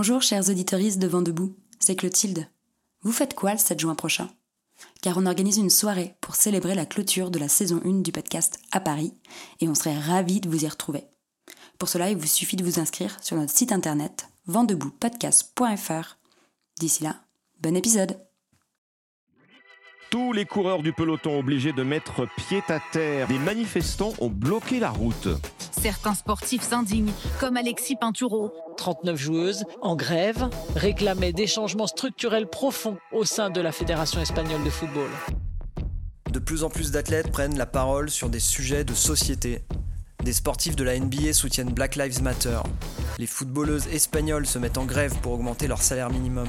Bonjour chers auditeuristes de Vent debout, c'est Clotilde. Vous faites quoi le 7 juin prochain? Car on organise une soirée pour célébrer la clôture de la saison 1 du podcast à Paris et on serait ravis de vous y retrouver. Pour cela, il vous suffit de vous inscrire sur notre site internet ventdeboutpodcast.fr. D'ici là, bon épisode tous les coureurs du peloton obligés de mettre pied à terre. Des manifestants ont bloqué la route. Certains sportifs s'indignent, comme Alexis Pinturo. 39 joueuses en grève réclamaient des changements structurels profonds au sein de la Fédération espagnole de football. De plus en plus d'athlètes prennent la parole sur des sujets de société. Des sportifs de la NBA soutiennent Black Lives Matter. Les footballeuses espagnoles se mettent en grève pour augmenter leur salaire minimum.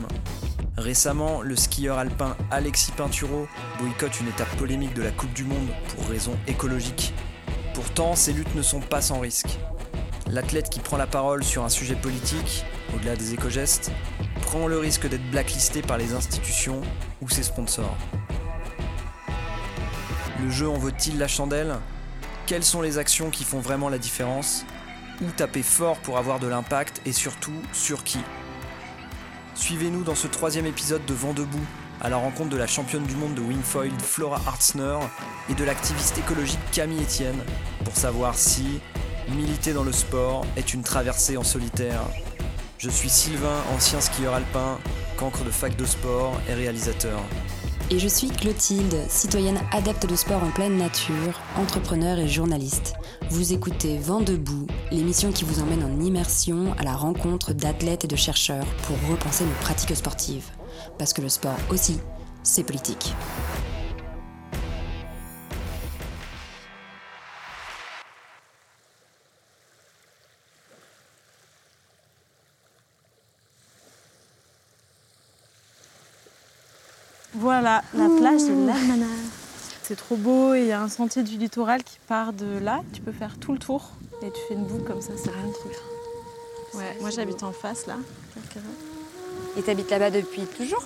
Récemment, le skieur alpin Alexis Pinturo boycotte une étape polémique de la Coupe du Monde pour raisons écologiques. Pourtant, ces luttes ne sont pas sans risque. L'athlète qui prend la parole sur un sujet politique, au-delà des éco-gestes, prend le risque d'être blacklisté par les institutions ou ses sponsors. Le jeu en vaut-il la chandelle? Quelles sont les actions qui font vraiment la différence Où taper fort pour avoir de l'impact et surtout sur qui Suivez-nous dans ce troisième épisode de Vent debout, à la rencontre de la championne du monde de wingfoil Flora Hartzner et de l'activiste écologique Camille Etienne, pour savoir si militer dans le sport est une traversée en solitaire. Je suis Sylvain, ancien skieur alpin, cancre de fac de sport et réalisateur. Et je suis Clotilde, citoyenne adepte de sport en pleine nature, entrepreneur et journaliste. Vous écoutez Vent debout, l'émission qui vous emmène en immersion à la rencontre d'athlètes et de chercheurs pour repenser nos pratiques sportives. Parce que le sport aussi, c'est politique. Voilà, la plage de l'Hermana. C'est trop beau et il y a un sentier du littoral qui part de là. Tu peux faire tout le tour et tu fais une boucle comme ça, c'est magnifique. Ouais, moi j'habite en face là. Et t'habites là-bas depuis toujours?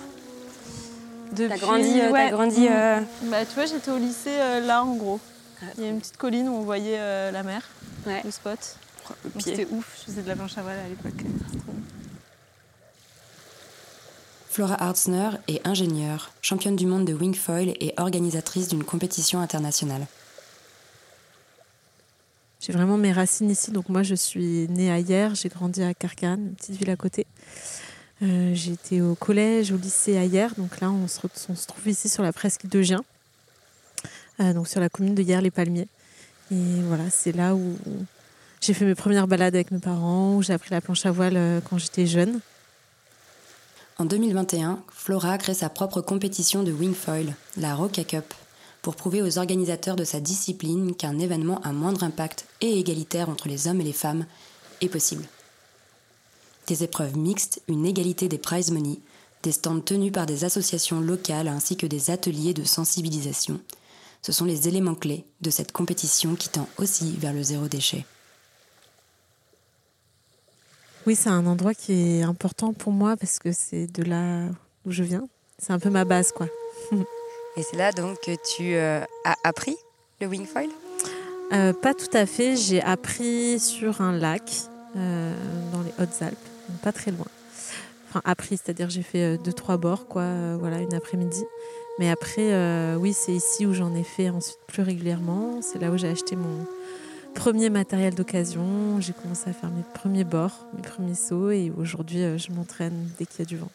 Depuis... T'as grandi, euh, t'as grandi euh, Bah tu vois, j'étais au lycée euh, là en gros. Ah. Il y a une petite colline où on voyait euh, la mer, Ouais. le spot. C'était ouf, je faisais de la planche à voile à l'époque. Flora Hartzner est ingénieure, championne du monde de wingfoil et organisatrice d'une compétition internationale. J'ai vraiment mes racines ici. Donc moi, je suis née à Hier, j'ai grandi à Carcane, une petite ville à côté. Euh, été au collège, au lycée à Hier. Donc là, on se, re- on se trouve ici sur la presqu'île de Gien, euh, donc sur la commune de Hier-les-Palmiers. Et voilà, c'est là où j'ai fait mes premières balades avec mes parents, où j'ai appris la planche à voile euh, quand j'étais jeune. En 2021, Flora crée sa propre compétition de wingfoil, la Roca Cup, pour prouver aux organisateurs de sa discipline qu'un événement à moindre impact et égalitaire entre les hommes et les femmes est possible. Des épreuves mixtes, une égalité des prize money, des stands tenus par des associations locales ainsi que des ateliers de sensibilisation. Ce sont les éléments clés de cette compétition qui tend aussi vers le zéro déchet. Oui, c'est un endroit qui est important pour moi parce que c'est de là où je viens. C'est un peu ma base, quoi. Et c'est là donc que tu euh, as appris le wingfoil Euh, pas tout à fait. J'ai appris sur un lac euh, dans les Hautes-Alpes, pas très loin. Enfin, appris, c'est-à-dire j'ai fait deux, trois bords, quoi, voilà, une après-midi. Mais après, oui, c'est ici où j'en ai fait ensuite plus régulièrement. C'est là où j'ai acheté mon premier matériel d'occasion. J'ai commencé à faire mes premiers bords, mes premiers sauts. Et aujourd'hui, euh, je m'entraîne dès qu'il y a du vent.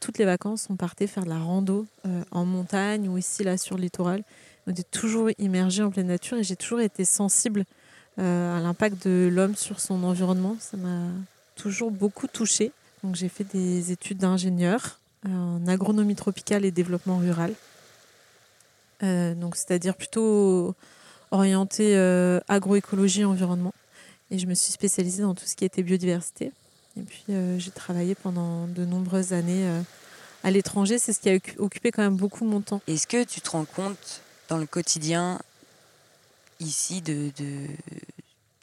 Toutes les vacances, on partait faire de la rando euh, en montagne ou ici, là, sur le littoral. On était toujours immergé en pleine nature et j'ai toujours été sensible euh, à l'impact de l'homme sur son environnement. Ça m'a toujours beaucoup touchée. Donc, j'ai fait des études d'ingénieur en agronomie tropicale et développement rural. Euh, donc, c'est-à-dire plutôt orienté euh, agroécologie et environnement. Et je me suis spécialisée dans tout ce qui était biodiversité. Et puis euh, j'ai travaillé pendant de nombreuses années euh, à l'étranger. C'est ce qui a occu- occupé quand même beaucoup mon temps. Est-ce que tu te rends compte dans le quotidien ici de, de,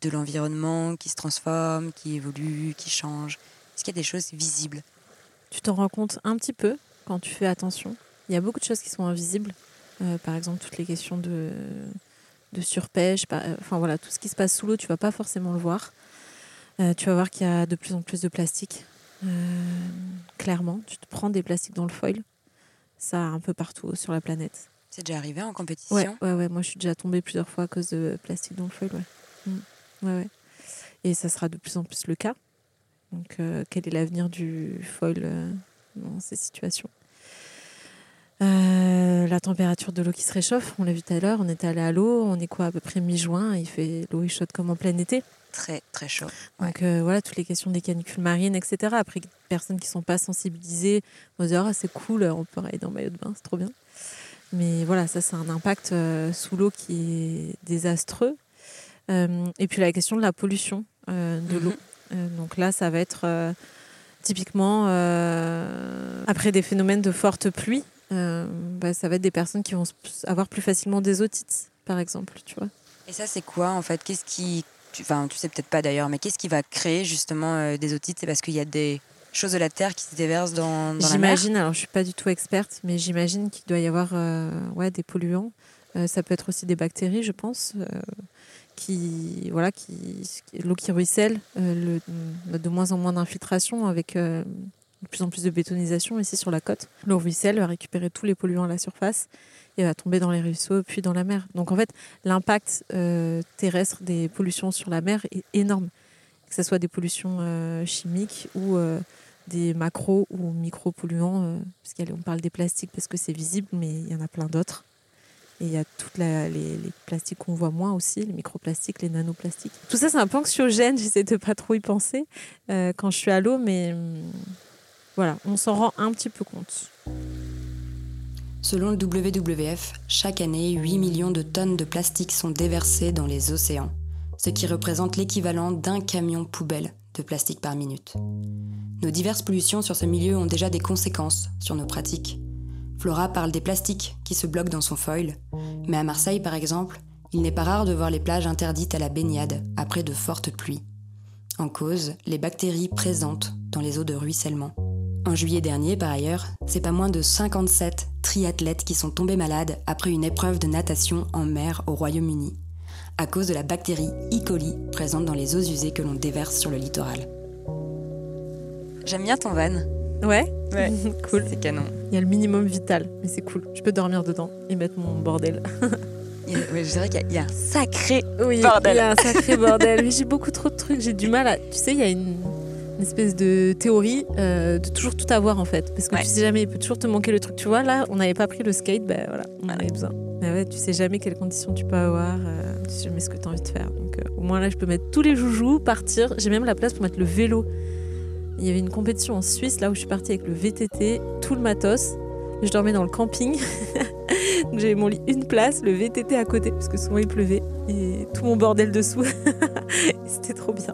de l'environnement qui se transforme, qui évolue, qui change? Est-ce qu'il y a des choses visibles? Tu t'en rends compte un petit peu quand tu fais attention. Il y a beaucoup de choses qui sont invisibles. Euh, par exemple, toutes les questions de, de surpêche, par- euh, enfin voilà, tout ce qui se passe sous l'eau, tu vas pas forcément le voir. Euh, tu vas voir qu'il y a de plus en plus de plastique. Clairement, tu te prends des plastiques dans le foil. Ça un peu partout sur la planète. C'est déjà arrivé en compétition Ouais, ouais, ouais. Moi, je suis déjà tombée plusieurs fois à cause de plastique dans le foil. Ouais. Mm. Ouais, ouais. Et ça sera de plus en plus le cas. Donc, euh, quel est l'avenir du foil euh, dans ces situations? Euh, La température de l'eau qui se réchauffe, on l'a vu tout à l'heure. On était allé à l'eau, on est quoi à peu près mi-juin. Il fait l'eau est chaude comme en plein été. Très, très chaud. Ouais. Donc voilà, toutes les questions des canicules marines, etc. Après, personnes qui ne sont pas sensibilisées vont dire ah, c'est cool, on peut aller dans le maillot de bain, c'est trop bien. Mais voilà, ça, c'est un impact sous l'eau qui est désastreux. Et puis la question de la pollution de l'eau. Euh, donc là, ça va être euh, typiquement euh, après des phénomènes de forte pluie. bah, ça va être des personnes qui vont avoir plus facilement des otites, par exemple, tu vois. Et ça, c'est quoi en fait? Qu'est-ce qui. tu- Enfin, tu sais peut-être pas d'ailleurs, mais qu'est-ce qui va créer justement euh, des otites? C'est parce qu'il y a des choses de la terre qui se déversent dans, dans la mer? J'imagine, alors je suis pas du tout experte, mais j'imagine qu'il doit y avoir euh, ouais, des polluants. Euh, ça peut être aussi des bactéries, je pense, qui voilà, qui l'eau qui ruisselle, euh, le- de moins en moins d'infiltration avec euh, de plus en plus de bétonisation ici sur la côte. L'eau ruisselle va récupérer tous les polluants à la surface et va tomber dans les ruisseaux puis dans la mer. Donc en fait, l'impact euh, terrestre des pollutions sur la mer est énorme, que ce soit des pollutions chimiques ou des macro ou micro-polluants, euh, parce qu'on parle des plastiques parce que c'est visible, mais il y en a plein d'autres. Et il y a tous les, plastiques qu'on voit moins aussi, les microplastiques, les nanoplastiques. Tout ça, c'est un peu j'essaie de pas trop y penser euh, quand je suis à l'eau, mais hum, voilà, on s'en rend un petit peu compte. Selon le WWF, chaque année, 8 millions de tonnes de plastique sont déversées dans les océans, ce qui représente l'équivalent d'un camion poubelle de plastique par minute. Nos diverses pollutions sur ce milieu ont déjà des conséquences sur nos pratiques. Flora parle des plastiques qui se bloquent dans son foil, mais à Marseille par exemple, il n'est pas rare de voir les plages interdites à la baignade après de fortes pluies. En cause, les bactéries présentes dans les eaux de ruissellement. En juillet dernier, par ailleurs, c'est pas moins de 57 triathlètes qui sont tombés malades après une épreuve de natation en mer au Royaume-Uni, à cause de la bactérie E. coli présente dans les eaux usées que l'on déverse sur le littoral. J'aime bien ton van. Ouais, Ouais. cool. C'est canon. Il y a le minimum vital, mais c'est cool. Je peux dormir dedans et mettre mon bordel. Il y a- ouais, je dirais qu'il y a- il y, a un sacré. Oui, Bordel. il y a un sacré bordel. Mais j'ai beaucoup trop de trucs. J'ai du mal à. Tu sais, il y a une, une espèce de théorie euh, de toujours tout avoir en fait. Parce que Ouais. tu sais jamais, il peut toujours te manquer le truc. Tu vois, là, on n'avait pas pris le skate, ben voilà, on en avait besoin. Mais ouais, tu sais jamais quelles conditions tu peux avoir. euh, tu sais jamais ce que tu as envie de faire. Donc euh, au moins là, je peux mettre tous les joujoux, partir. J'ai même la place pour mettre le vélo. Il y avait une compétition en Suisse, là où je suis partie avec le VTT, tout le matos. Je dormais dans le camping. J'avais mon lit une place, le VTT à côté, parce que souvent il pleuvait, et tout mon bordel dessous. C'était trop bien.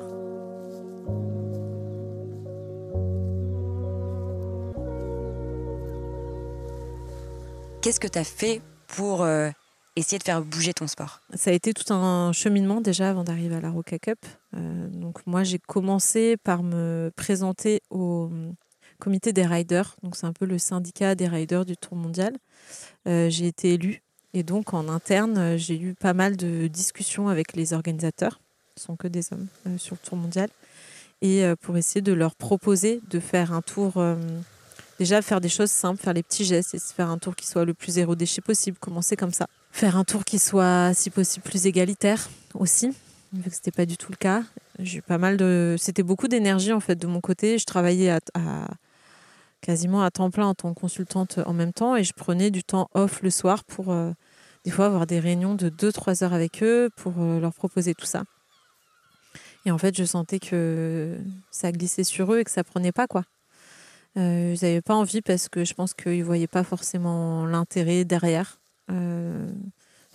Qu'est-ce que tu as fait pour euh, essayer de faire bouger ton sport? Ça a été tout un cheminement déjà avant d'arriver à la Roca Cup. Euh, donc moi j'ai commencé par me présenter au hum, comité des riders. Donc c'est un peu le syndicat des riders du Tour mondial. Euh, j'ai été élue et donc en interne euh, j'ai eu pas mal de discussions avec les organisateurs. Ce sont que des hommes sur le Tour mondial et pour essayer de leur proposer de faire un tour. euh, Déjà, faire des choses simples, faire les petits gestes et faire un tour qui soit le plus zéro déchet possible. Commencer comme ça. Faire un tour qui soit, si possible, plus égalitaire aussi, vu que c'était pas du tout le cas. J'ai pas mal de. C'était beaucoup d'énergie en fait de mon côté. Je travaillais à, quasiment à temps plein en tant que consultante en même temps et je prenais du temps off le soir pour euh, des fois avoir des réunions de 2-3 heures avec eux pour euh, leur proposer tout ça. Et en fait, je sentais que ça glissait sur eux et que ça prenait pas quoi. Euh, ils n'avaient pas envie parce que je pense qu'ils ne voyaient pas forcément l'intérêt derrière,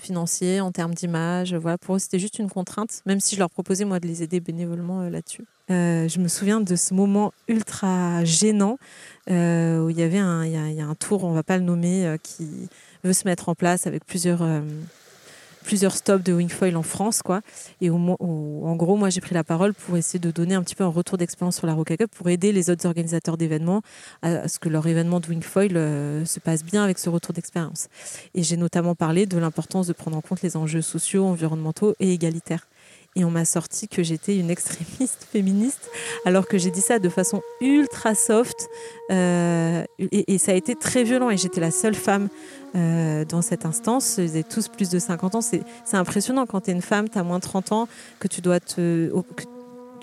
financier, en termes d'image. Voilà, pour eux, c'était juste une contrainte, même si je leur proposais, moi, de les aider bénévolement euh, là-dessus. Euh, je me souviens de ce moment ultra gênant euh, où il y avait un, y y a un tour, on ne va pas le nommer, qui veut se mettre en place avec plusieurs, plusieurs stops de wingfoil en France. Quoi. Et en gros, moi, j'ai pris la parole pour essayer de donner un petit peu un retour d'expérience sur la Roca Cup pour aider les autres organisateurs d'événements à, ce que leur événement de wingfoil se passe bien avec ce retour d'expérience. Et j'ai notamment parlé de l'importance de prendre en compte les enjeux sociaux, environnementaux et égalitaires et on m'a sorti que j'étais une extrémiste féministe, alors que j'ai dit ça de façon ultra soft. Euh, et, ça a été très violent. Et j'étais la seule femme euh, dans cette instance. Ils avaient tous plus de 50 ans. C'est impressionnant quand tu es une femme, tu as moins de 30 ans, que tu dois te.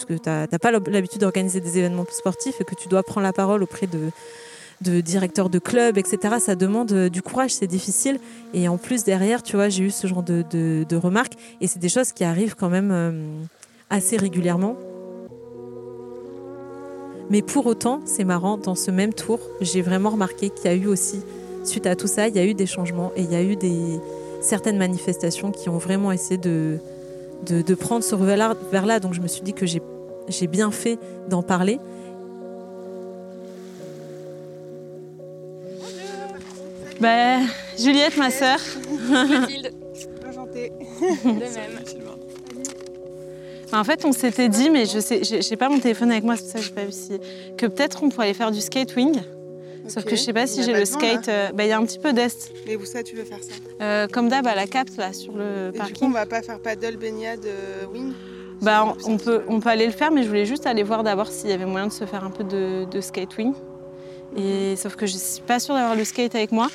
que tu n'as pas l'habitude d'organiser des événements sportifs et que tu dois prendre la parole auprès de, de directeur de club, etc. Ça demande euh, du courage, c'est difficile. Et en plus, derrière, tu vois, j'ai eu ce genre de, de, remarques. Et c'est des choses qui arrivent quand même euh, assez régulièrement. Mais pour autant, c'est marrant, dans ce même tour, j'ai vraiment remarqué qu'il y a eu aussi, suite à tout ça, il y a eu des changements et il y a eu des, certaines manifestations qui ont vraiment essayé de, de, de prendre ce vers-là. Donc je me suis dit que j'ai bien fait d'en parler. Bah, Juliette, ma sœur. Mathilde. Enchantée. De même. Bah, en fait, on s'était dit, mais je sais, j'ai pas mon téléphone avec moi, c'est pour ça que j'ai pas vu si. que peut-être on pourrait aller faire du skate wing. Sauf que je sais pas si j'ai le skate. Euh, bah, il y a un petit peu d'est. Mais où ça, tu veux faire ça? Euh, Comme d'hab, à la cap, là, sur le Et parking. Du coup, on va pas faire paddle, baignade, euh, wing? Bah, on, peut, on peut aller le faire, mais je voulais juste aller voir d'abord s'il y avait moyen de se faire un peu de, de skate wing. Et sauf que je suis pas sûre d'avoir le skate avec moi.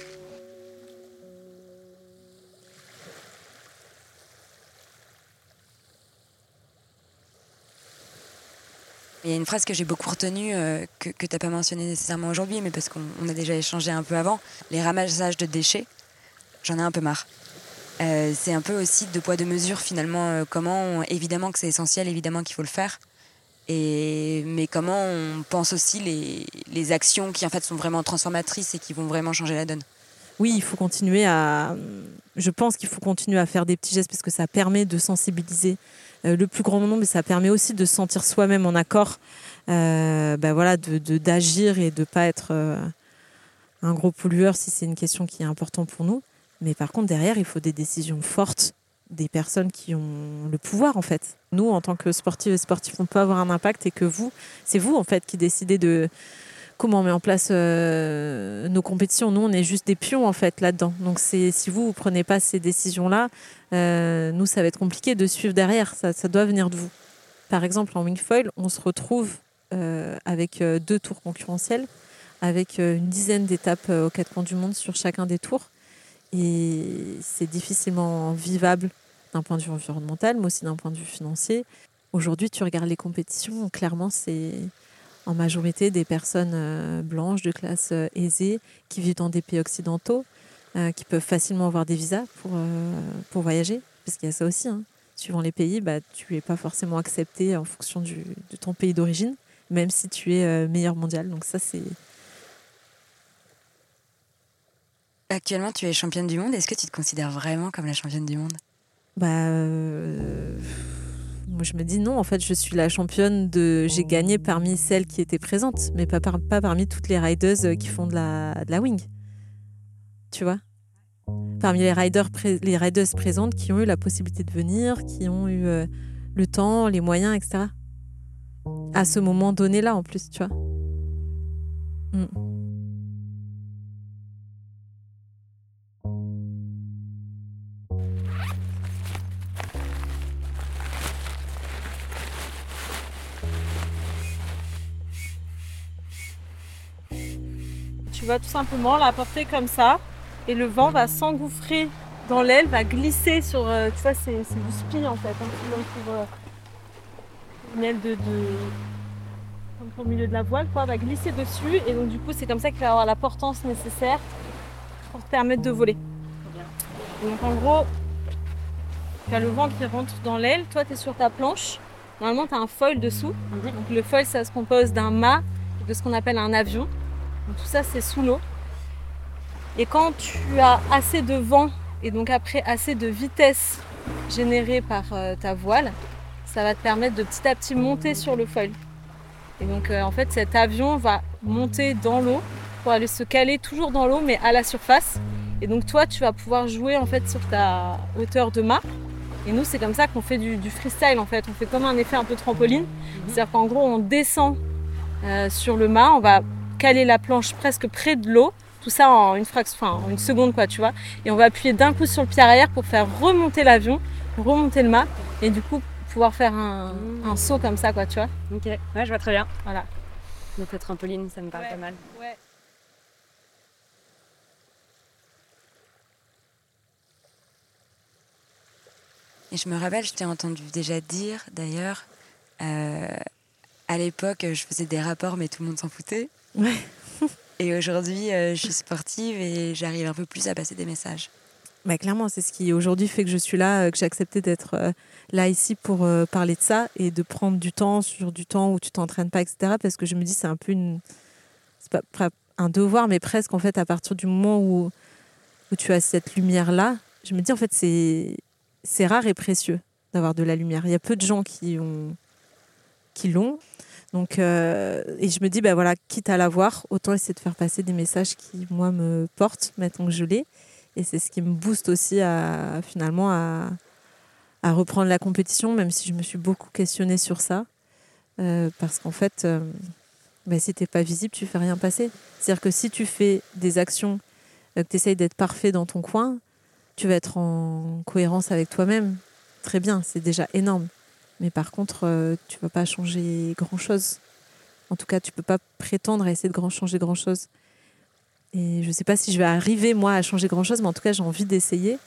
Il y a une phrase que j'ai beaucoup retenue, euh, que, tu n'as pas mentionnée nécessairement aujourd'hui, mais parce qu'on a déjà échangé un peu avant. Les ramassages de déchets, j'en ai un peu marre. Euh, c'est un peu aussi de poids de mesure finalement. Euh, comment, évidemment que c'est essentiel, évidemment qu'il faut le faire. Et, mais comment on pense aussi les, les, actions qui en fait sont vraiment transformatrices et qui vont vraiment changer la donne. Oui, il faut continuer à. Je pense qu'il faut continuer à faire des petits gestes parce que ça permet de sensibiliser euh, le plus grand nombre, mais ça permet aussi de se sentir soi-même en accord, euh, ben voilà, d'agir et de pas être euh, un gros pollueur si c'est une question qui est importante pour nous. Mais par contre, derrière, il faut des décisions fortes des personnes qui ont le pouvoir en fait. Nous, en tant que sportifs et sportifs, on peut avoir un impact et que vous, c'est vous en fait qui décidez de comment on met en place euh, nos compétitions. Nous, on est juste des pions en fait là-dedans. Donc, si vous ne prenez pas ces décisions-là, euh, nous, ça va être compliqué de suivre derrière. Ça, ça, doit venir de vous. Par exemple, en wingfoil, on se retrouve euh, avec deux tours concurrentiels, avec une dizaine d'étapes aux quatre coins du monde sur chacun des tours. Et c'est difficilement vivable d'un point de vue environnemental, mais aussi d'un point de vue financier. Aujourd'hui, tu regardes les compétitions, clairement, c'est en majorité des personnes euh, blanches de classe euh, aisée qui vivent dans des pays occidentaux, euh, qui peuvent facilement avoir des visas pour, pour voyager, parce qu'il y a ça aussi. Hein. Suivant les pays, bah, tu n'es pas forcément accepté en fonction du, de ton pays d'origine, même si tu es meilleur mondial. Donc ça, c'est... Actuellement, tu es championne du monde. Est-ce que tu te considères vraiment comme la championne du monde? Bah moi, je me dis non, en fait, je suis la championne de. J'ai gagné parmi celles qui étaient présentes, mais pas, parmi toutes les riders euh, qui font de la, wing. Tu vois? Parmi les, riders les riders présentes qui ont eu la possibilité de venir, qui ont eu euh, le temps, les moyens, etc. À ce moment donné-là, en plus, tu vois. Mm. Tu vas tout simplement la porter comme ça et le vent va s'engouffrer dans l'aile, va glisser sur. Euh, tu vois, c'est du spi en fait, hein, pour euh, une aile de, au milieu de la voile, quoi, va glisser dessus et donc du coup c'est comme ça qu'il va avoir la portance nécessaire pour te permettre de voler. donc en gros, tu as le vent qui rentre dans l'aile, toi tu es sur ta planche, normalement tu as un foil dessous. Donc le foil ça se compose d'un mât et de ce qu'on appelle un avion tout ça, c'est sous l'eau. Et quand tu as assez de vent et donc après assez de vitesse générée par euh, ta voile, ça va te permettre de petit à petit monter sur le foil. Et donc euh, en fait cet avion va monter dans l'eau pour aller se caler toujours dans l'eau mais à la surface. Et donc toi, tu vas pouvoir jouer en fait sur ta hauteur de mât. Et nous, c'est comme ça qu'on fait du, freestyle en fait. On fait comme un effet un peu trampoline. Mhm. C'est-à-dire qu'en gros, on descend euh, sur le mât, on va caler la planche presque près de l'eau. Tout ça en une fraction, enfin en une seconde quoi, tu vois. Et on va appuyer d'un coup sur le pied arrière pour faire remonter l'avion, remonter le mât, et du coup pouvoir faire un, un, saut comme ça quoi, tu vois. Ok, ouais, je vois très bien. Voilà. Notre trampoline, ça me parle pas mal. Ouais. Et je me rappelle, je t'ai entendu déjà dire d'ailleurs, euh, à l'époque, je faisais des rapports, mais tout le monde s'en foutait. Et aujourd'hui, euh, je suis sportive et j'arrive un peu plus à passer des messages. Bah, clairement, c'est ce qui aujourd'hui fait que je suis là, euh, que j'ai accepté d'être là ici pour parler de ça et de prendre du temps sur du temps où tu t'entraînes pas, etc. Parce que je me dis, c'est un peu un devoir, mais presque en fait, à partir du moment où, tu as cette lumière-là, je me dis, en fait, c'est rare et précieux d'avoir de la lumière. Il y a peu de gens qui l'ont. Donc, euh, et je me dis, ben voilà, quitte à l'avoir, autant essayer de faire passer des messages qui, moi, me portent, maintenant que je l'ai. Et c'est ce qui me booste aussi à, finalement, à, reprendre la compétition, même si je me suis beaucoup questionnée sur ça. Euh, parce qu'en fait, euh, ben, si tu n'es pas visible, tu fais rien passer. C'est-à-dire que si tu fais des actions, que tu essayes d'être parfait dans ton coin, tu vas être en cohérence avec toi-même. Très bien, c'est déjà énorme. Mais par contre, euh, tu vas pas changer grand-chose. En tout cas, tu peux pas prétendre à essayer de grand changer grand-chose. Et je sais pas si je vais arriver, moi, à changer grand-chose, mais en tout cas, j'ai envie d'essayer.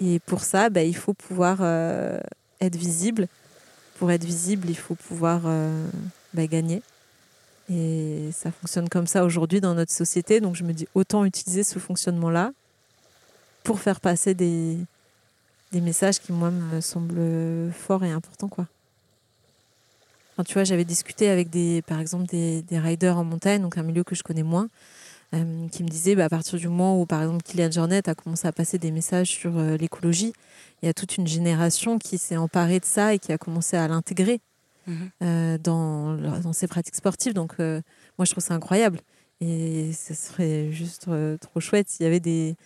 Et pour ça, bah, il faut pouvoir euh, être visible. Pour être visible, il faut pouvoir euh, bah, gagner. Et ça fonctionne comme ça aujourd'hui dans notre société. Donc je me dis, autant utiliser ce fonctionnement-là pour faire passer des, des messages qui, moi, me semblent forts et importants. Quoi. tu vois, j'avais discuté avec, des, par exemple, des, des, riders en montagne, donc un milieu que je connais moins, euh, qui me disaient, bah, à partir du moment où, par exemple, Kylian Jornet a commencé à passer des messages sur euh, l'écologie, il y a toute une génération qui s'est emparée de ça et qui a commencé à l'intégrer mhm. euh, dans, dans ses pratiques sportives. Donc, moi, je trouve ça incroyable. Et ce serait juste trop chouette s'il y avait des,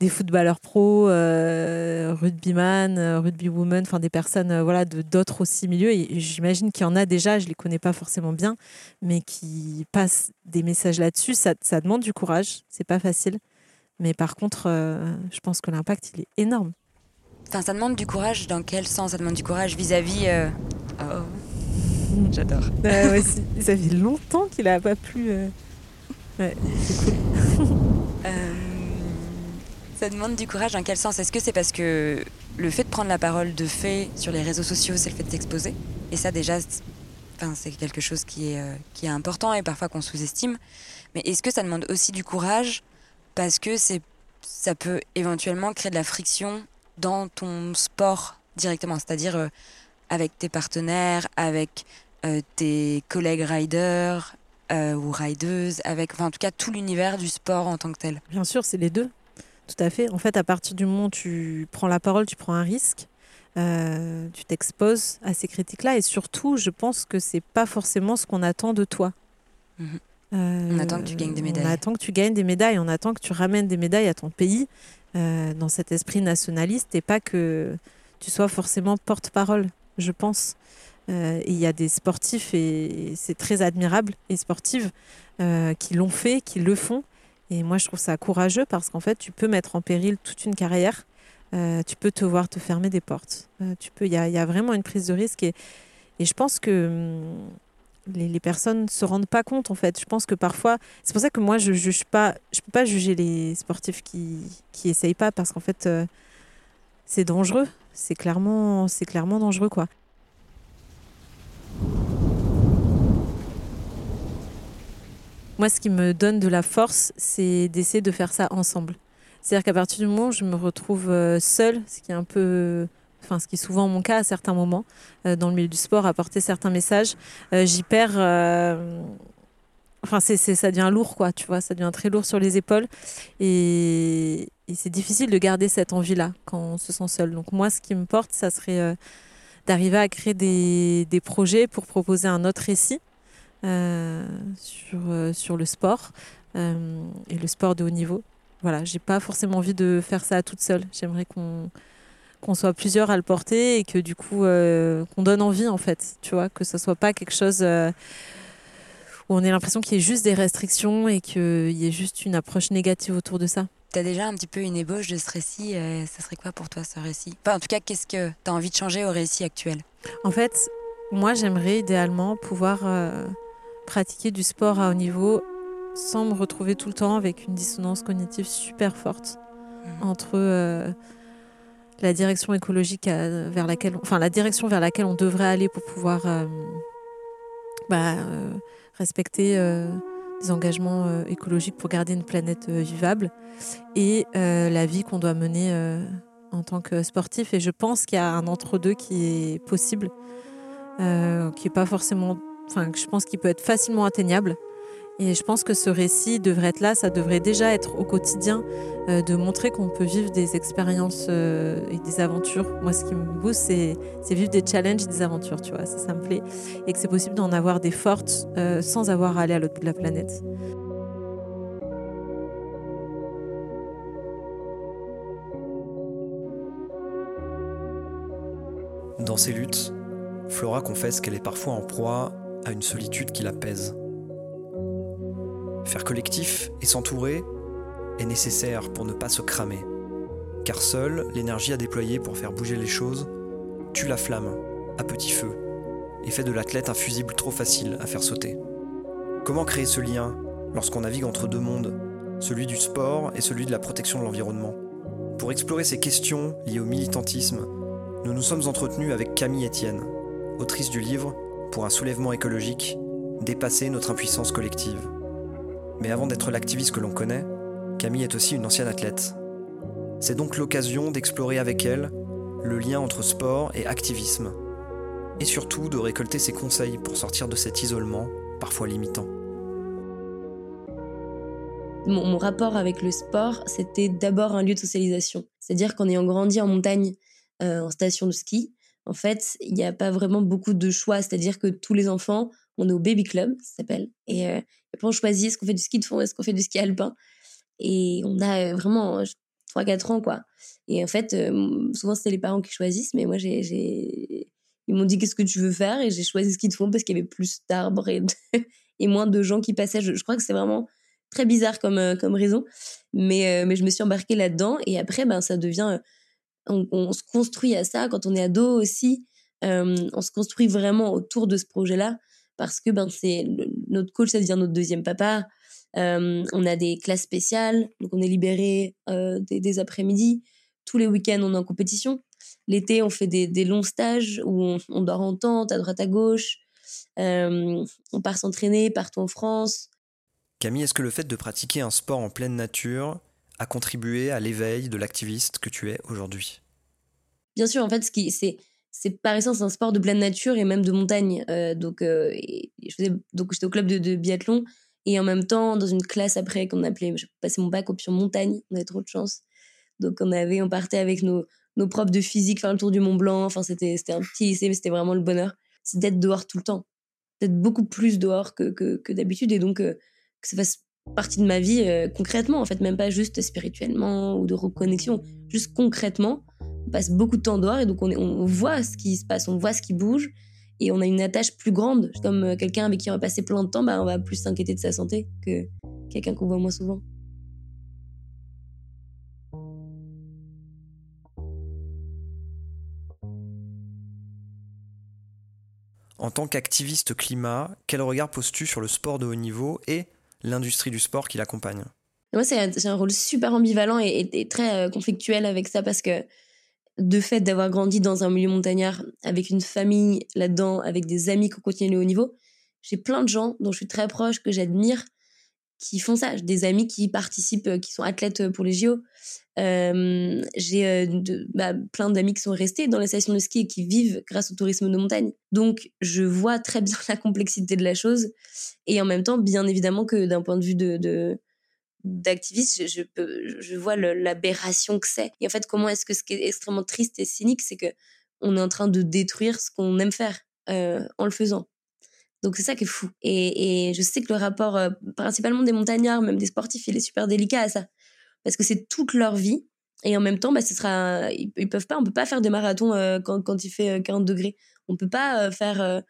des footballeurs pros, euh, rugbyman, euh, rugbywoman, enfin des personnes euh, voilà de d'autres aussi milieux. Et j'imagine qu'il y en a déjà, je les connais pas forcément bien, mais qui passent des messages là-dessus. Ça, ça, demande du courage, c'est pas facile. Mais par contre, je pense que l'impact il est énorme. Enfin, ça demande du courage. Dans quel sens ça demande du courage vis-à-vis oh. J'adore. ça fait longtemps qu'il a pas plu. Ouais, c'est cool. Ça demande du courage. Dans quel sens? Est-ce que c'est parce que le fait de prendre la parole de fait sur les réseaux sociaux, c'est le fait de s'exposer Et ça déjà, c'est quelque chose qui est, euh, qui est important et parfois qu'on sous-estime. Mais est-ce que ça demande aussi du courage parce que ça peut éventuellement créer de la friction dans ton sport directement, c'est-à-dire euh, avec tes partenaires, avec euh, tes collègues riders ou rideuses, avec enfin, en tout cas tout l'univers du sport en tant que tel? Bien sûr, c'est les deux. Tout à fait. En fait, à partir du moment où tu prends la parole, tu prends un risque. Euh, tu t'exposes à ces critiques-là et surtout, je pense que c'est pas forcément ce qu'on attend de toi. Mhm. Euh, on attend que tu gagnes des médailles. On attend que tu gagnes des médailles, on attend que tu ramènes des médailles à ton pays euh, dans cet esprit nationaliste et pas que tu sois forcément porte-parole, je pense. Il y a des sportifs et c'est très admirable et sportives qui l'ont fait, qui le font et moi, je trouve ça courageux parce qu'en fait, tu peux mettre en péril toute une carrière. Euh, tu peux te voir te fermer des portes. Euh, tu peux, il y, a vraiment une prise de risque et, et je pense que hum, les, les, personnes se rendent pas compte en fait. Je pense que parfois, c'est pour ça que moi je juge pas, je peux pas juger les sportifs qui qui pas parce qu'en fait euh, c'est dangereux. C'est clairement, c'est clairement dangereux quoi. Moi, ce qui me donne de la force, c'est d'essayer de faire ça ensemble. C'est-à-dire qu'à partir du moment où je me retrouve euh, seule, ce qui est un peu, enfin, ce qui est souvent mon cas à certains moments euh, dans le milieu du sport, à porter certains messages, euh, j'y perds. Enfin, c'est, ça devient lourd, quoi, tu vois, ça devient très lourd sur les épaules. Et, c'est difficile de garder cette envie-là quand on se sent seul. Donc, moi, ce qui me porte, ça serait d'arriver à créer des, projets pour proposer un autre récit sur, euh, sur le sport euh, et le sport de haut niveau. voilà, j'ai pas forcément envie de faire ça toute seule. J'aimerais qu'on qu'on soit plusieurs à le porter et que du coup euh, qu'on donne envie en fait, tu vois, que ce soit pas quelque chose euh, où on ait l'impression qu'il y ait juste des restrictions et qu'il y ait juste une approche négative autour de ça. T'as déjà un petit peu une ébauche de ce récit, euh, ça serait quoi pour toi ce récit? Enfin en tout cas, qu'est-ce que t'as envie de changer au récit actuel? En fait, moi j'aimerais idéalement pouvoir pratiquer du sport à haut niveau sans me retrouver tout le temps avec une dissonance cognitive super forte mmh. entre la direction écologique vers laquelle, enfin la direction vers laquelle on devrait aller pour pouvoir euh, bah, euh, respecter euh, des engagements écologiques pour garder une planète vivable et la vie qu'on doit mener en tant que sportif. Et je pense qu'il y a un entre-deux qui est possible, qui est pas forcément, enfin je pense qu'il peut être facilement atteignable et je pense que ce récit devrait être là, ça devrait déjà être au quotidien, euh, de montrer qu'on peut vivre des expériences euh, et des aventures. Moi, ce qui me booste, c'est, vivre des challenges, des aventures, tu vois, ça, ça me plaît. Et que c'est possible d'en avoir des fortes euh, sans avoir à aller à l'autre bout de la planète. Dans ses luttes, Flora confesse qu'elle est parfois en proie à une solitude qui la pèse. Faire collectif et s'entourer est nécessaire pour ne pas se cramer. Car seule l'énergie à déployer pour faire bouger les choses tue la flamme à petit feu et fait de l'athlète un fusible trop facile à faire sauter. Comment créer ce lien lorsqu'on navigue entre deux mondes, celui du sport et celui de la protection de l'environnement? Pour explorer ces questions liées au militantisme, nous nous sommes entretenus avec Camille Etienne, autrice du livre Pour un soulèvement écologique, dépasser notre impuissance collective. Mais avant d'être l'activiste que l'on connaît, Camille est aussi une ancienne athlète. C'est donc l'occasion d'explorer avec elle le lien entre sport et activisme, et surtout de récolter ses conseils pour sortir de cet isolement parfois limitant. Mon, rapport avec le sport, c'était d'abord un lieu de socialisation. C'est-à-dire qu'en ayant grandi en montagne, euh, en station de ski, en fait, il n'y a pas vraiment beaucoup de choix. C'est-à-dire que tous les enfants, on est au baby club, ça s'appelle, et euh, après, on choisit est-ce qu'on fait du ski de fond, est-ce qu'on fait du ski alpin? Et on a euh, vraiment 3-4 ans, quoi. Et en fait, euh, souvent, c'est les parents qui choisissent, mais moi, j'ai, ils m'ont dit qu'est-ce que tu veux faire? Et j'ai choisi ski de fond parce qu'il y avait plus d'arbres et, et moins de gens qui passaient. Je, crois que c'est vraiment très bizarre comme, euh, comme raison, mais, mais je me suis embarquée là-dedans et après, ben, ça devient. On, on, se construit à ça quand on est ado aussi. on se construit vraiment autour de ce projet-là parce que ben, c'est notre coach, ça devient notre deuxième papa. Euh, on a des classes spéciales, donc on est libéré euh, des, après-midi. Tous les week-ends, on est en compétition. L'été, on fait des, longs stages où on, dort en tente, à droite à gauche. Euh, on part s'entraîner partout en France. Camille, est-ce que le fait de pratiquer un sport en pleine nature a contribué à l'éveil de l'activiste que tu es aujourd'hui Bien sûr, en fait, c'est, par essence un sport de pleine nature et même de montagne. Euh, donc, euh, je faisais, donc j'étais au club de, biathlon et en même temps dans une classe après qu'on appelait, je passais mon bac option montagne. On avait trop de chance. Donc on avait, on partait avec nos, nos profs de physique faire le tour du Mont Blanc. Enfin c'était, c'était un petit lycée, mais c'était vraiment le bonheur. C'est d'être dehors tout le temps, d'être beaucoup plus dehors que, que, que d'habitude et donc euh, que ça fasse partie de ma vie concrètement en fait, même pas juste spirituellement ou de reconnexion, juste concrètement on passe beaucoup de temps dehors et donc on, on, voit ce qui se passe, on voit ce qui bouge et on a une attache plus grande. Comme euh, quelqu'un avec qui on va passer plein de temps, bah, on va plus s'inquiéter de sa santé que quelqu'un qu'on voit moins souvent. En tant qu'activiste climat, quel regard poses-tu sur le sport de haut niveau et l'industrie du sport qui l'accompagne Moi, c'est un, rôle super ambivalent et très euh, conflictuel avec ça parce que de fait d'avoir grandi dans un milieu montagnard avec une famille là-dedans, avec des amis qui ont continué le haut niveau, j'ai plein de gens dont je suis très proche, que j'admire, qui font ça. Des amis qui participent, euh, qui sont athlètes euh, pour les JO. Euh, j'ai bah, plein d'amis qui sont restés dans les stations de ski et qui vivent grâce au tourisme de montagne. Donc, je vois très bien la complexité de la chose. Et en même temps, bien évidemment que d'un point de vue d'activiste, je, vois l'aberration que c'est. Et en fait, comment est-ce que ce qui est extrêmement triste et cynique, c'est que on est en train de détruire ce qu'on aime faire euh, en le faisant. Donc c'est ça qui est fou. Et, je sais que le rapport, euh, principalement des montagnards, même des sportifs, il est super délicat à ça. Parce que c'est toute leur vie. Et en même temps, bah, ce sera, ils, peuvent pas, on peut pas faire des marathons quand, quand il fait 40 degrés. On peut pas faire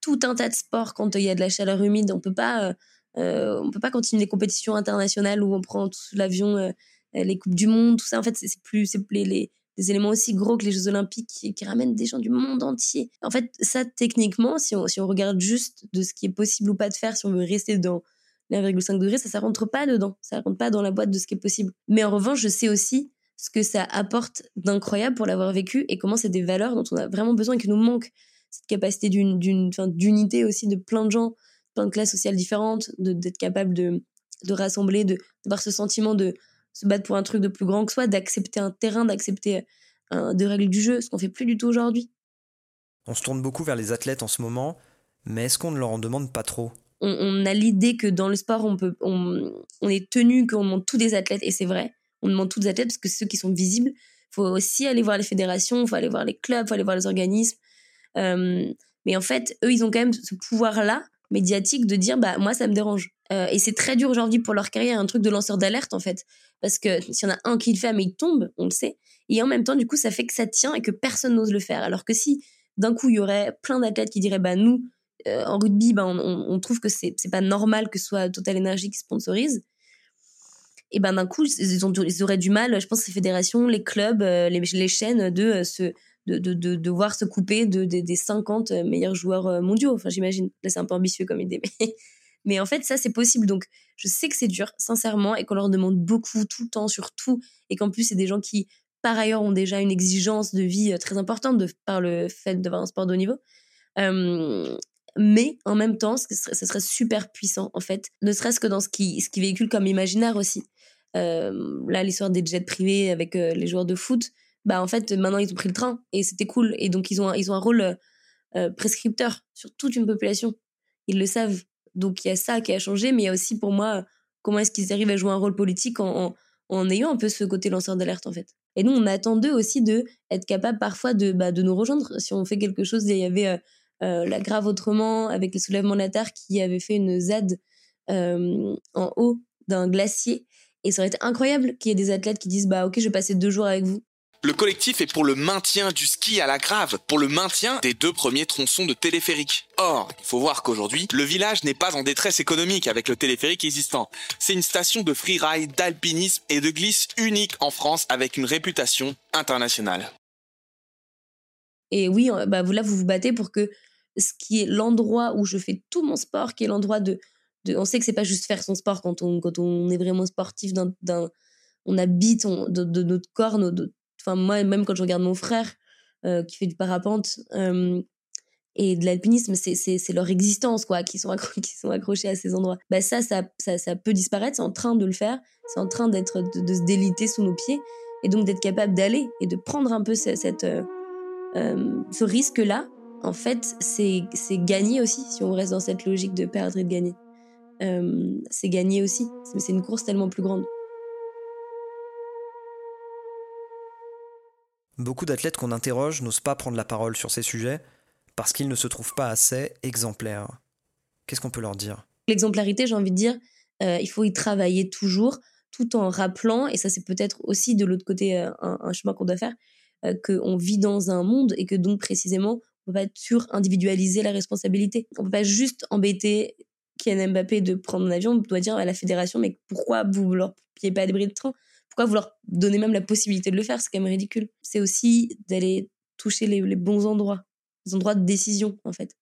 tout un tas de sports quand il y a de la chaleur humide. On peut pas, on peut pas continuer les compétitions internationales où on prend l'avion, les coupes du monde, tout ça. En fait, c'est plus, c'est les, les éléments aussi gros que les Jeux Olympiques qui, ramènent des gens du monde entier. En fait, ça, techniquement, si on, si on regarde juste de ce qui est possible ou pas de faire, si on veut rester dans 1,5 degré, ça, ça rentre pas dedans. Ça rentre pas dans la boîte de ce qui est possible. Mais en revanche, je sais aussi ce que ça apporte d'incroyable pour l'avoir vécu et comment c'est des valeurs dont on a vraiment besoin et qui nous manquent. Cette capacité d'une, d'une, d'unité aussi de plein de gens, plein de classes sociales différentes, d'être capable de, de rassembler, de, d'avoir ce sentiment de, se battre pour un truc de plus grand que soi, d'accepter un terrain, d'accepter des règles du jeu, ce qu'on fait plus du tout aujourd'hui. On se tourne beaucoup vers les athlètes en ce moment, mais est-ce qu'on ne leur en demande pas trop? On, a l'idée que dans le sport, on, peut, on, est tenu qu'on demande tous des athlètes, et c'est vrai, on demande tous des athlètes parce que ceux qui sont visibles. Faut aussi aller voir les fédérations, faut aller voir les clubs, faut aller voir les organismes. Euh, mais en fait, eux, ils ont quand même ce pouvoir-là médiatique de dire bah moi ça me dérange euh, et c'est très dur aujourd'hui pour leur carrière un truc de lanceur d'alerte en fait parce que s'il y en a un qui le fait mais il tombe on le sait et en même temps du coup ça fait que ça tient et que personne n'ose le faire alors que si d'un coup il y aurait plein d'athlètes qui diraient bah nous euh, en rugby bah, on, trouve que c'est pas normal que ce soit Total Energy qui sponsorise et ben d'un coup ils, auraient du mal je pense ces fédérations les clubs euh, les, les chaînes de se de, de, de, se couper de, des 50 meilleurs joueurs euh, mondiaux. Enfin, j'imagine. Là, c'est un peu ambitieux comme idée. Mais, mais en fait, ça, c'est possible. Donc, je sais que c'est dur, sincèrement, et qu'on leur demande beaucoup tout le temps sur tout. Et qu'en plus, c'est des gens qui, par ailleurs, ont déjà une exigence de vie euh, très importante par le fait d'avoir un sport de haut niveau. Euh, mais en même temps, ce serait, super puissant, en fait. Ne serait-ce que dans ce qui, ce qui véhicule comme imaginaire aussi. là, l'histoire des jets privés avec les joueurs de foot, bah en fait maintenant ils ont pris le train et c'était cool et donc ils ont un, ils ont un rôle euh, euh, prescripteur sur toute une population ils le savent donc il y a ça qui a changé mais il y a aussi pour moi comment est-ce qu'ils arrivent à jouer un rôle politique en, en, ayant un peu ce côté lanceur d'alerte en fait et nous on attend d'eux aussi de être capable parfois de bah, de nous rejoindre si on fait quelque chose il y avait euh, la grave autrement avec les soulèvements de la terre qui avait fait une ZAD en haut d'un glacier et ça aurait été incroyable qu'il y ait des athlètes qui disent bah ok je vais passer deux jours avec vous le collectif est pour le maintien du ski à la grave, pour le maintien des deux premiers tronçons de téléphérique. Or, il faut voir qu'aujourd'hui, le village n'est pas en détresse économique avec le téléphérique existant. C'est une station de freeride, d'alpinisme et de glisse unique en France avec une réputation internationale. Et oui, euh, bah là, vous vous battez pour que ce qui est l'endroit où je fais tout mon sport, qui est l'endroit de, On sait que c'est pas juste faire son sport quand on, quand on est vraiment sportif. On habite de, notre corps, Enfin, moi, même quand je regarde mon frère euh, qui fait du parapente et de l'alpinisme, c'est leur existence, quoi, qui sont, qui sont accrochés à ces endroits. Bah, ça, ça, ça, peut disparaître, c'est en train de le faire, c'est en train d'être de, se déliter sous nos pieds et donc d'être capable d'aller et de prendre un peu cette, euh, ce risque-là. En fait, c'est gagner aussi, si on reste dans cette logique de perdre et de gagner. c'est gagner aussi, c'est une course tellement plus grande. Beaucoup d'athlètes qu'on interroge n'osent pas prendre la parole sur ces sujets parce qu'ils ne se trouvent pas assez exemplaires. Qu'est-ce qu'on peut leur dire? L'exemplarité, j'ai envie de dire, euh, il faut y travailler toujours, tout en rappelant, et ça c'est peut-être aussi de l'autre côté euh, un, chemin qu'on doit faire, euh, qu'on vit dans un monde et que donc précisément, on peut pas sur-individualiser la responsabilité. On peut pas juste embêter Kylian Mbappé de prendre un avion, on doit dire à la fédération, mais pourquoi vous leur payez pas des bris de train? Pourquoi vouloir donner même la possibilité de le faire? C'est quand même ridicule. C'est aussi d'aller toucher les, bons endroits, les endroits de décision, en fait.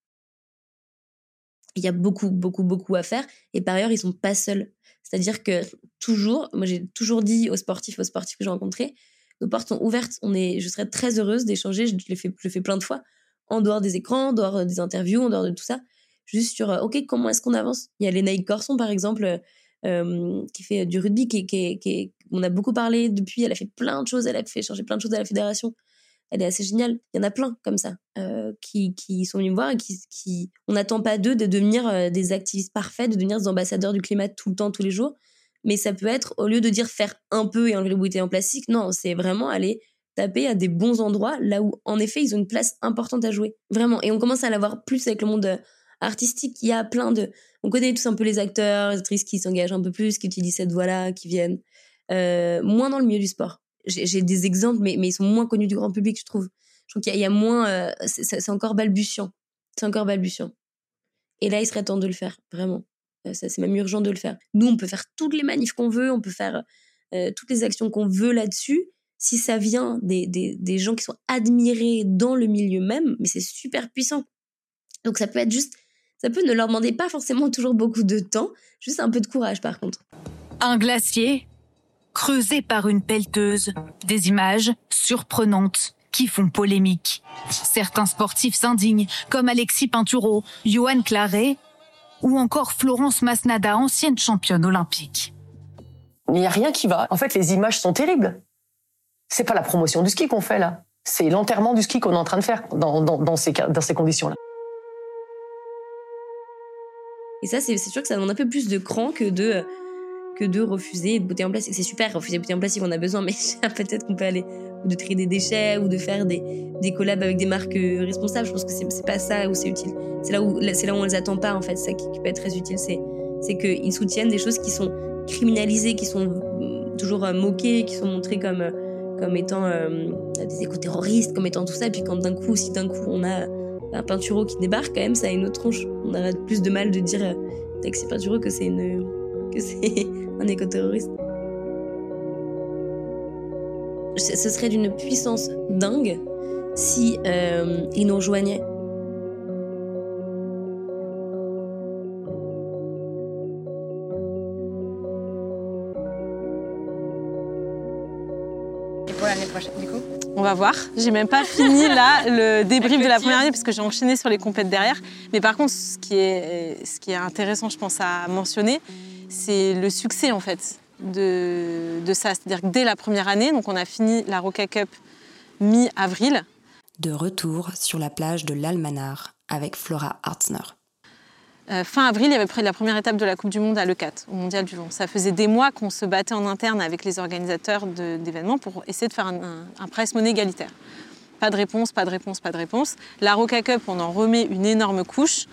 Il y a beaucoup, beaucoup, beaucoup à faire. Et par ailleurs, ils sont pas seuls. C'est-à-dire que toujours, moi j'ai toujours dit aux sportifs, aux sportifs que j'ai rencontrés, nos portes sont ouvertes. On est, je serais très heureuse d'échanger. Je je le fais plein de fois, en dehors des écrans, en dehors des interviews, en dehors de tout ça. Juste sur, euh, ok, comment est-ce qu'on avance? Il y a Lénaïque Corson, par exemple, euh, qui fait du rugby, qui, qui, on a beaucoup parlé depuis. Elle a fait plein de choses, elle a fait changer plein de choses à la fédération. Elle est assez géniale. Il y en a plein comme ça euh, qui, qui sont venus me voir et qui, qui... on n'attend pas d'eux de devenir euh, des activistes parfaits, de devenir des ambassadeurs du climat tout le temps, tous les jours. Mais ça peut être, au lieu de dire faire un peu et enlever les bouteilles en plastique, non, c'est vraiment aller à des bons endroits là où, en effet, ils ont une place importante à jouer. Vraiment. Et on commence à l'avoir plus avec le monde artistique. Il y a plein de, on connaît tous un peu les acteurs, les actrices qui s'engagent un peu plus, qui utilisent cette voix-là, qui viennent euh, moins dans le milieu du sport. J'ai des exemples, mais, mais ils sont moins connus du grand public, je trouve. Je trouve qu'il y, a moins. Euh, c'est encore balbutiant. C'est encore balbutiant. Et là, il serait temps de le faire, vraiment. Euh, c'est même urgent de le faire. Nous, on peut faire toutes les manifs qu'on veut, on peut faire toutes les actions qu'on veut là-dessus. Si ça vient des, des, des gens qui sont admirés dans le milieu même, mais c'est super puissant. Donc ça peut être juste ça peut ne leur demander pas forcément toujours beaucoup de temps, juste un peu de courage par contre. Un glacier creusé par une pelleteuse, des images surprenantes qui font polémique. Certains sportifs s'indignent, comme Alexis Pinturo, Johan Claret ou encore Florence Masnada, ancienne championne olympique. Il n'y a rien qui va. En fait, les images sont terribles. C'est pas la promotion du ski qu'on fait là. C'est l'enterrement du ski qu'on est en train de faire dans, ces, conditions-là. Et ça, c'est sûr que ça demande un peu plus de cran que de, de refuser de bouteilles en plastique. C'est super, refuser des bouteilles en plastique, on a besoin, mais peut-être qu'on peut aller ou de trier des déchets ou de faire des, collabs avec des marques euh, responsables. Je pense que c'est pas ça où c'est utile. C'est là où c'est là où on les attend pas en fait. Ça qui, peut être très utile, c'est qu'ils soutiennent des choses qui sont criminalisées, qui sont mm, toujours euh, moquées, qui sont montrées comme euh, comme étant des éco-terroristes, comme étant tout ça. Et puis quand d'un coup, si d'un coup on a un peintureau qui débarque, quand même, ça a une autre tronche. On a plus de mal de dire euh, peintureau que c'est une que c'est un éco-terroriste. Ce serait d'une puissance dingue si euh, ils nous rejoignaient. On va voir. J'ai même pas fini là le débrief de la première année parce que j'ai enchaîné sur les compètes derrière. Mais par contre, ce qui est, ce qui est intéressant, je pense, à mentionner, c'est le succès en fait de, de ça. C'est-à-dire que dès la première année, donc on a fini la Roca Cup mi-avril. De retour sur la plage de l'Almanar avec Flora Hartzner. Euh, fin avril, il y avait la première étape de la Coupe du Monde à l'E4, au Mondial du Vent. Ça faisait des mois qu'on se battait en interne avec les organisateurs d'événements pour essayer de faire un, un, price money égalitaire. Pas de réponse, pas de réponse, pas de réponse. La Roca Cup, on en remet une énorme couche.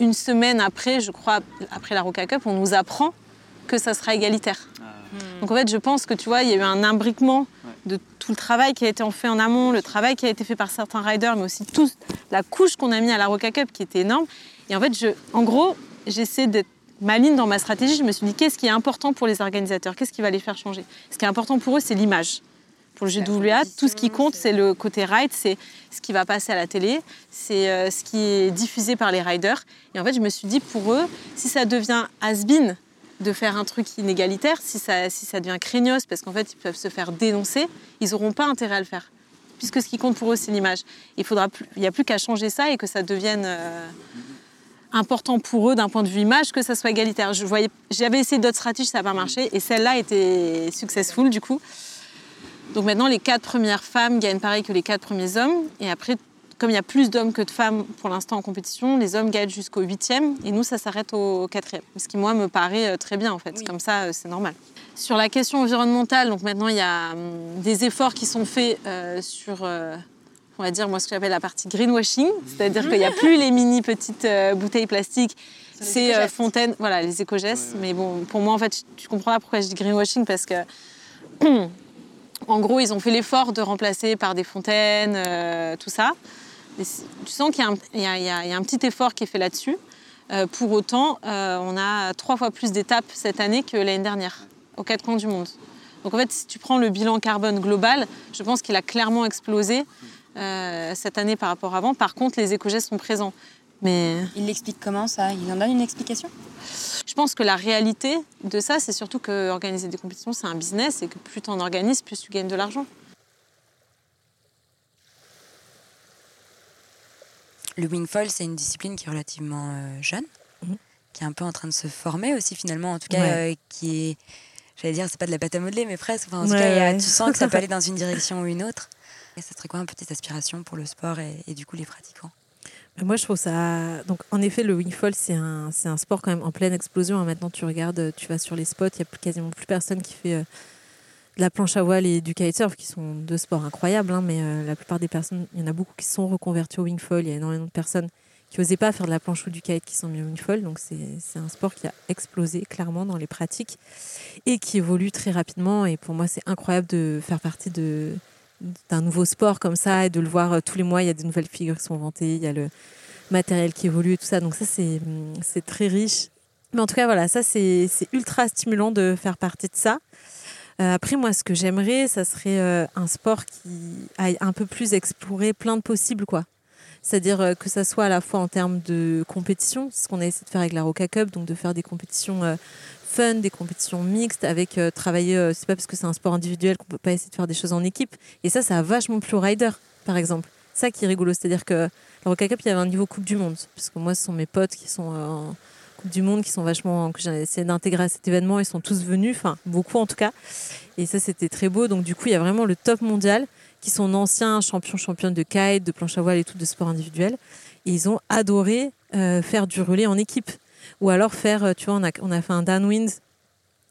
Une semaine après, je crois, après la Roca Cup, on nous apprend que ça sera égalitaire. Ah. Donc en fait, je pense que tu vois, il y a eu un imbriquement de tout le travail qui a été fait en amont, le travail qui a été fait par certains riders, mais aussi toute la couche qu'on a mis à la Roca Cup qui était énorme. Et en fait, je, en gros, j'essaie d'être maligne dans ma stratégie. Je me suis dit, qu'est-ce qui est important pour les organisateurs? Qu'est-ce qui va les faire changer? Ce qui est important pour eux, c'est l'image. Pour le GWA, tout ce qui compte, c'est le côté ride, c'est ce qui va passer à la télé, c'est euh, ce qui est diffusé par les riders. Et en fait, je me suis dit, pour eux, si ça devient has-been de faire un truc inégalitaire, si ça, si ça devient craignos, parce qu'en fait, ils peuvent se faire dénoncer, ils n'auront pas intérêt à le faire. Puisque ce qui compte pour eux, c'est l'image. Il n'y a plus qu'à changer ça et que ça devienne... Euh, important pour eux d'un point de vue image que ça soit égalitaire. Je voyais, j'avais essayé d'autres stratégies, ça n'a pas marché, et celle-là était successful du coup. Donc maintenant, les quatre premières femmes gagnent pareil que les quatre premiers hommes, et après, comme il y a plus d'hommes que de femmes pour l'instant en compétition, les hommes gagnent jusqu'au huitième, et nous, ça s'arrête au quatrième. Ce qui, moi, me paraît euh, très bien, en fait. Comme ça, euh, c'est normal. Sur la question environnementale, donc maintenant, il y a hum, des efforts qui sont faits euh, sur on va dire, moi, ce que j'appelle la partie greenwashing, c'est-à-dire qu'il n'y a plus les mini petites euh, bouteilles plastiques, c'est euh, fontaines, voilà, les éco-gestes. Mais bon, pour moi, en fait, tu comprends pas pourquoi je dis greenwashing, parce que, en gros, ils ont fait l'effort de remplacer par des fontaines, euh, tout ça. tu sens qu'il y, y, a un petit effort qui est fait là-dessus. pour autant, on a trois fois plus d'étapes cette année que l'année dernière, aux quatre coins du monde. Donc en fait, si tu prends le bilan carbone global, je pense qu'il a clairement explosé. Euh, cette année par rapport à avant. Par contre, les éco-gestes sont présents. Mais... Il l'explique comment ça? Il en donne une explication? Je pense que la réalité de ça, c'est surtout que organiser des compétitions, c'est un business et que plus tu en organises, plus tu gagnes de l'argent. Le wingfall, c'est une discipline qui est relativement euh, jeune, mhm. qui est un peu en train de se former aussi finalement, en tout cas euh, qui est, j'allais dire, c'est pas de la pâte à modeler, mais presque. en tout cas, tu sens que ça peut aller dans une direction ou une autre. Et ça serait quoi un peu tes aspirations pour le sport et, du coup les pratiquants? Bah, moi, je trouve ça. Donc, en effet, le c'est un, c'est un sport quand même en pleine explosion. Hein. Maintenant, tu regardes, tu vas sur les spots, il n'y a quasiment plus personne qui fait euh, de la planche à voile et du kitesurf, qui sont deux sports incroyables. Hein, mais euh, la plupart des personnes, il y en a beaucoup qui sont reconvertis au wingfall. Il y a énormément de personnes qui n'osaient pas faire de la planche ou du kite qui sont mis au wingfoil. Donc c'est un sport qui a explosé clairement dans les pratiques et qui évolue très rapidement. Et pour moi, c'est incroyable de faire partie de d'un nouveau sport comme ça et de le voir euh, tous les mois. Il y a des nouvelles figures qui sont inventées, il y a le matériel qui évolue tout ça. Donc ça, c'est c'est très riche. Mais en tout cas, voilà, ça, c'est ultra stimulant de faire partie de ça. Euh, après, moi, ce que j'aimerais, ça serait euh, un sport qui aille un peu plus explorer plein de possibles, quoi. C'est-à-dire que ça soit à la fois en termes de compétition, ce qu'on a essayé de faire avec la Roca Cup, donc de faire des compétitions fun, des compétitions mixtes, avec euh, travailler, euh, c'est pas parce que c'est un sport individuel qu'on peut pas essayer de faire des choses en équipe. Et ça, ça a vachement plu aux riders, par exemple. Ça qui est rigolo, c'est-à-dire que la Roca Cup, il y avait un niveau Coupe du Monde, parce que moi, ce sont mes potes qui sont euh, en Coupe du Monde, qui sont vachement, que j'ai essayé d'intégrer à cet événement, ils sont tous venus, enfin beaucoup en tout cas. Et ça, c'était très beau. Donc du coup, il y a vraiment le top mondial qui sont anciens champions, championnes de kite, de planche à voile et tout, de sport individuel. Et ils ont adoré faire du relais en équipe. Ou alors faire, euh, tu vois, on a, fait un downwind.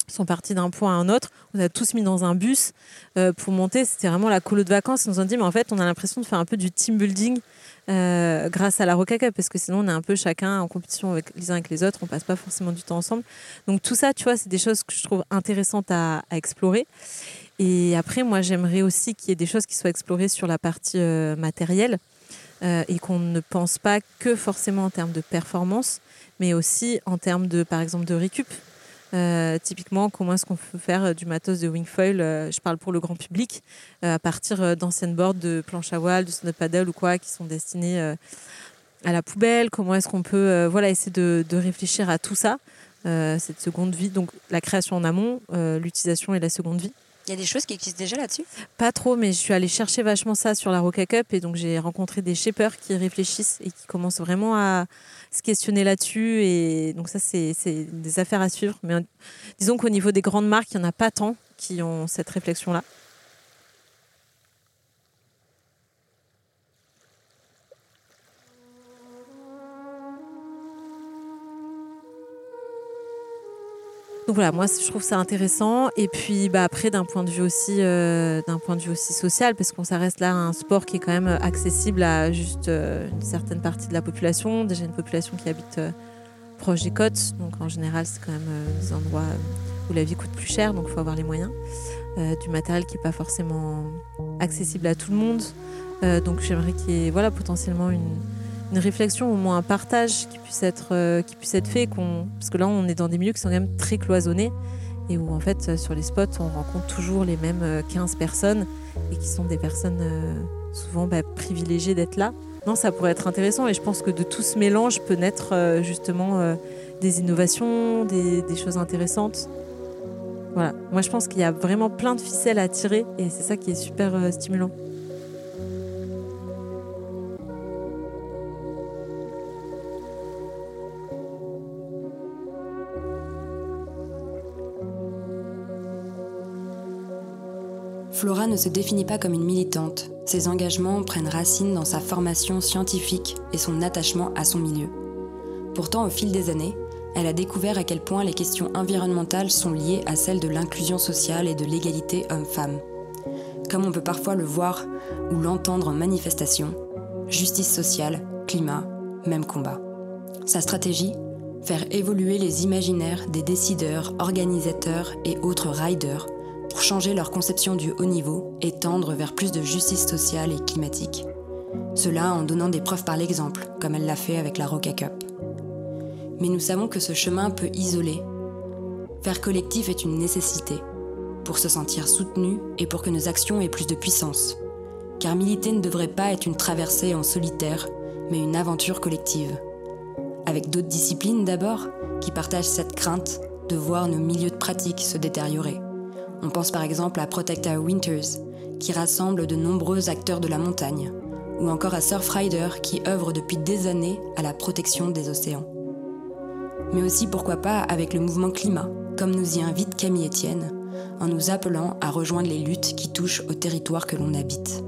Sont partis d'un point à un autre. On a tous mis dans un bus euh, pour monter. C'était vraiment la colo de vacances. Ils nous ont dit, mais en fait, on a l'impression de faire un peu du team building euh, grâce à la Roca Cup, parce que sinon, on est un peu chacun en compétition avec les uns avec les autres. On passe pas forcément du temps ensemble. Donc tout ça, tu vois, c'est des choses que je trouve intéressantes à, explorer. Et après, moi, j'aimerais aussi qu'il y ait des choses qui soient explorées sur la partie matérielle et qu'on ne pense pas que forcément en termes de performance, mais aussi en termes de, par exemple, de récup. Euh, typiquement, comment est-ce qu'on peut faire euh, du matos de wingfoil euh, Je parle pour le grand public, à partir d'anciennes boards de planche à voile, de snowpaddle paddle ou quoi, qui sont destinés euh, à la poubelle. Comment est-ce qu'on peut voilà, essayer de, réfléchir à tout ça, cette seconde vie, donc la création en amont, l'utilisation et la seconde vie. Il y a des choses qui existent déjà là-dessus? Pas trop, mais je suis allée chercher vachement ça sur la Roca Cup et donc j'ai rencontré des shapers qui réfléchissent et qui commencent vraiment à se questionner là-dessus. Et donc ça, c'est des affaires à suivre. Mais disons qu'au niveau des grandes marques, il n'y en a pas tant qui ont cette réflexion-là. Donc voilà, moi je trouve ça intéressant. Et puis bah, après, d'un point de vue aussi, euh, point de vue aussi social, parce qu'on ça reste là un sport qui est quand même accessible à juste euh, une certaine partie de la population. Déjà une population qui habite euh, proche des côtes, donc en général c'est quand même des endroits où la vie coûte plus cher, donc il faut avoir les moyens. Du matériel qui n'est pas forcément accessible à tout le monde. Donc j'aimerais qu'il y ait voilà, potentiellement une, une réflexion, au moins un partage qui puisse être, euh, qui puisse être fait. Parce que là, on est dans des milieux qui sont quand même très cloisonnés et où, en fait, euh, sur les spots, on rencontre toujours les mêmes euh, 15 personnes et qui sont des personnes euh, souvent bah, privilégiées d'être là. Non, ça pourrait être intéressant et je pense que de tout ce mélange peut naître euh, justement euh, des innovations, des, des choses intéressantes. Voilà, moi je pense qu'il y a vraiment plein de ficelles à tirer et c'est ça qui est super euh, stimulant. Flora ne se définit pas comme une militante. Ses engagements prennent racine dans sa formation scientifique et son attachement à son milieu. Pourtant, au fil des années, elle a découvert à quel point les questions environnementales sont liées à celles de l'inclusion sociale et de l'égalité homme-femme. Comme on peut parfois le voir ou l'entendre en manifestation, justice sociale, climat, même combat. Sa stratégie Faire évoluer les imaginaires des décideurs, organisateurs et autres riders pour changer leur conception du haut niveau et tendre vers plus de justice sociale et climatique. Cela en donnant des preuves par l'exemple, comme elle l'a fait avec la Roca Cup. Mais nous savons que ce chemin peut isoler. Faire collectif est une nécessité, pour se sentir soutenu et pour que nos actions aient plus de puissance. Car militer ne devrait pas être une traversée en solitaire, mais une aventure collective. Avec d'autres disciplines d'abord, qui partagent cette crainte de voir nos milieux de pratique se détériorer. On pense par exemple à Protect Our Winters, qui rassemble de nombreux acteurs de la montagne, ou encore à Surfrider, qui œuvre depuis des années à la protection des océans. Mais aussi pourquoi pas avec le mouvement climat, comme nous y invite Camille Etienne, en nous appelant à rejoindre les luttes qui touchent au territoire que l'on habite.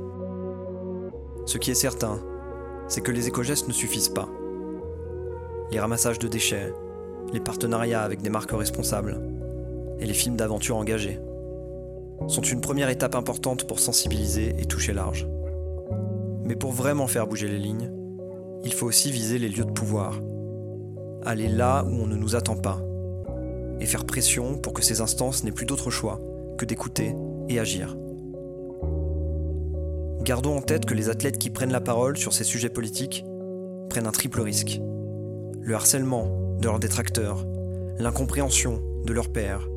Ce qui est certain, c'est que les éco-gestes ne suffisent pas. Les ramassages de déchets, les partenariats avec des marques responsables et les films d'aventure engagés sont une première étape importante pour sensibiliser et toucher large. Mais pour vraiment faire bouger les lignes, il faut aussi viser les lieux de pouvoir. Aller là où on ne nous attend pas. Et faire pression pour que ces instances n'aient plus d'autre choix que d'écouter et agir. Gardons en tête que les athlètes qui prennent la parole sur ces sujets politiques prennent un triple risque. Le harcèlement de leurs détracteurs, l'incompréhension de leurs pairs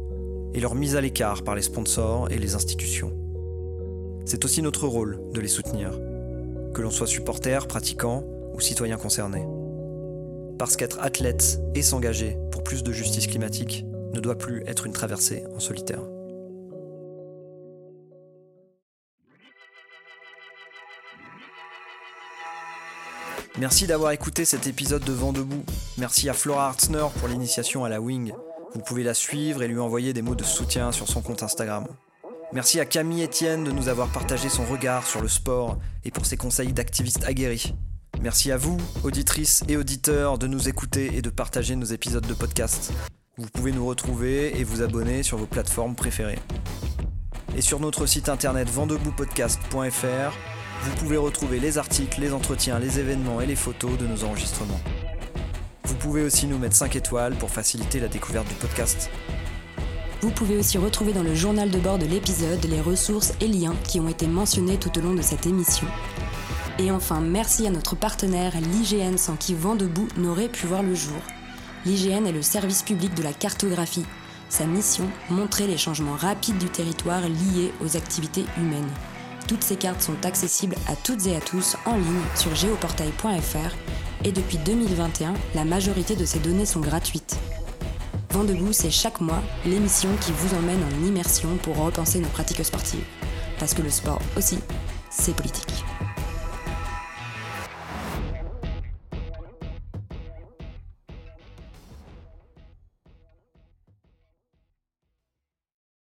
et leur mise à l'écart par les sponsors et les institutions. C'est aussi notre rôle de les soutenir, que l'on soit supporter, pratiquant ou citoyen concerné. Parce qu'être athlète et s'engager pour plus de justice climatique ne doit plus être une traversée en solitaire. Merci d'avoir écouté cet épisode de Vent debout. Merci à Flora Hartzner pour l'initiation à la Wing. Vous pouvez la suivre et lui envoyer des mots de soutien sur son compte Instagram. Merci à Camille Etienne de nous avoir partagé son regard sur le sport et pour ses conseils d'activiste aguerri. Merci à vous, auditrices et auditeurs, de nous écouter et de partager nos épisodes de podcast. Vous pouvez nous retrouver et vous abonner sur vos plateformes préférées. Et sur notre site internet vendeboutpodcast.fr, vous pouvez retrouver les articles, les entretiens, les événements et les photos de nos enregistrements. Vous pouvez aussi nous mettre 5 étoiles pour faciliter la découverte du podcast. Vous pouvez aussi retrouver dans le journal de bord de l'épisode les ressources et liens qui ont été mentionnés tout au long de cette émission. Et enfin, merci à notre partenaire l'IGN sans qui Vent debout n'aurait pu voir le jour. L'IGN est le service public de la cartographie. Sa mission, montrer les changements rapides du territoire liés aux activités humaines. Toutes ces cartes sont accessibles à toutes et à tous en ligne sur géoportail.fr et depuis 2021, la majorité de ces données sont gratuites. Vent debout, c'est chaque mois l'émission qui vous emmène en immersion pour repenser nos pratiques sportives. Parce que le sport aussi, c'est politique.